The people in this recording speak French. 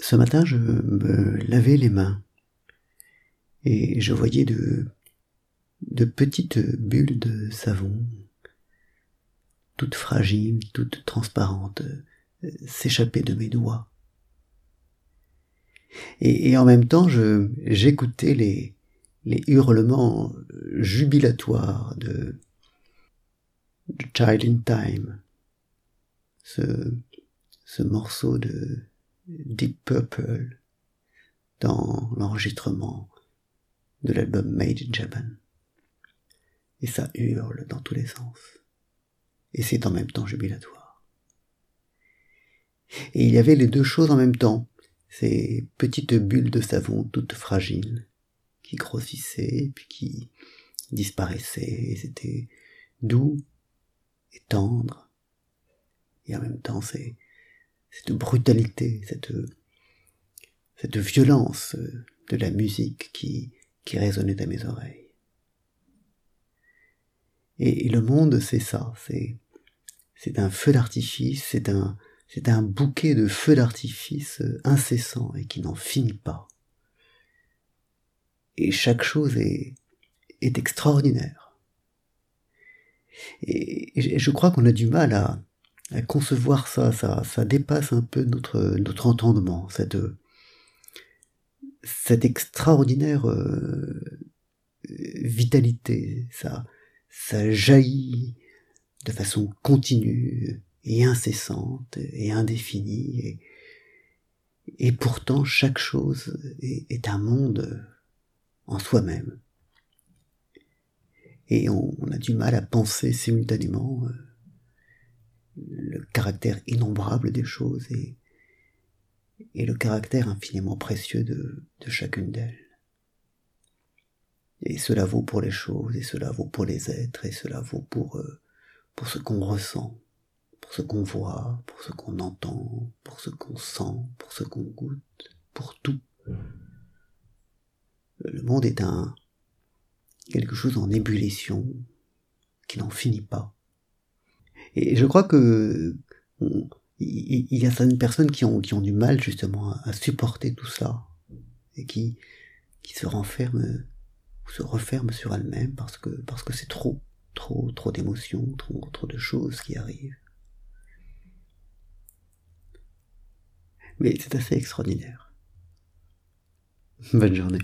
Ce matin, je me lavais les mains et je voyais de, de petites bulles de savon, toutes fragiles, toutes transparentes, s'échapper de mes doigts. Et, en même temps, j'écoutais les, les hurlements jubilatoires de, de Child in Time, ce morceau de Deep Purple dans l'enregistrement de l'album Made in Japan. Et ça hurle dans tous les sens. Et c'est en même temps jubilatoire. Et il y avait les deux choses en même temps. Ces petites bulles de savon toutes fragiles, qui grossissaient, puis qui disparaissaient, c'était doux et tendre. Et en même temps, c'est cette brutalité, cette, cette violence de la musique qui, qui résonnait à mes oreilles. Et, le monde, c'est ça, c'est, c'est un feu d'artifice, c'est un, c'est un bouquet de feux d'artifice incessant et qui n'en finit pas. Et chaque chose est, est extraordinaire. Et je crois qu'on a du mal à, concevoir ça, ça, ça dépasse un peu notre, notre entendement, cette, cette extraordinaire euh, vitalité, ça, ça jaillit de façon continue et incessante et indéfinie, et, pourtant chaque chose est, est un monde en soi-même. Et on, a du mal à penser simultanément euh, caractère innombrable des choses et, et le caractère infiniment précieux de, de chacune d'elles. Et cela vaut pour les choses, et cela vaut pour les êtres, et cela vaut pour, euh, pour ce qu'on ressent, pour ce qu'on voit, pour ce qu'on entend, pour ce qu'on sent, pour ce qu'on goûte, pour tout. Le monde est un quelque chose en ébullition qui n'en finit pas. Et je crois que il y a certaines personnes qui ont, qui ont du mal justement à, supporter tout ça et qui, qui se renferment ou se referment sur elles-mêmes parce que parce que c'est trop, trop, trop d'émotions, trop, trop de choses qui arrivent. Mais c'est assez extraordinaire. Bonne journée.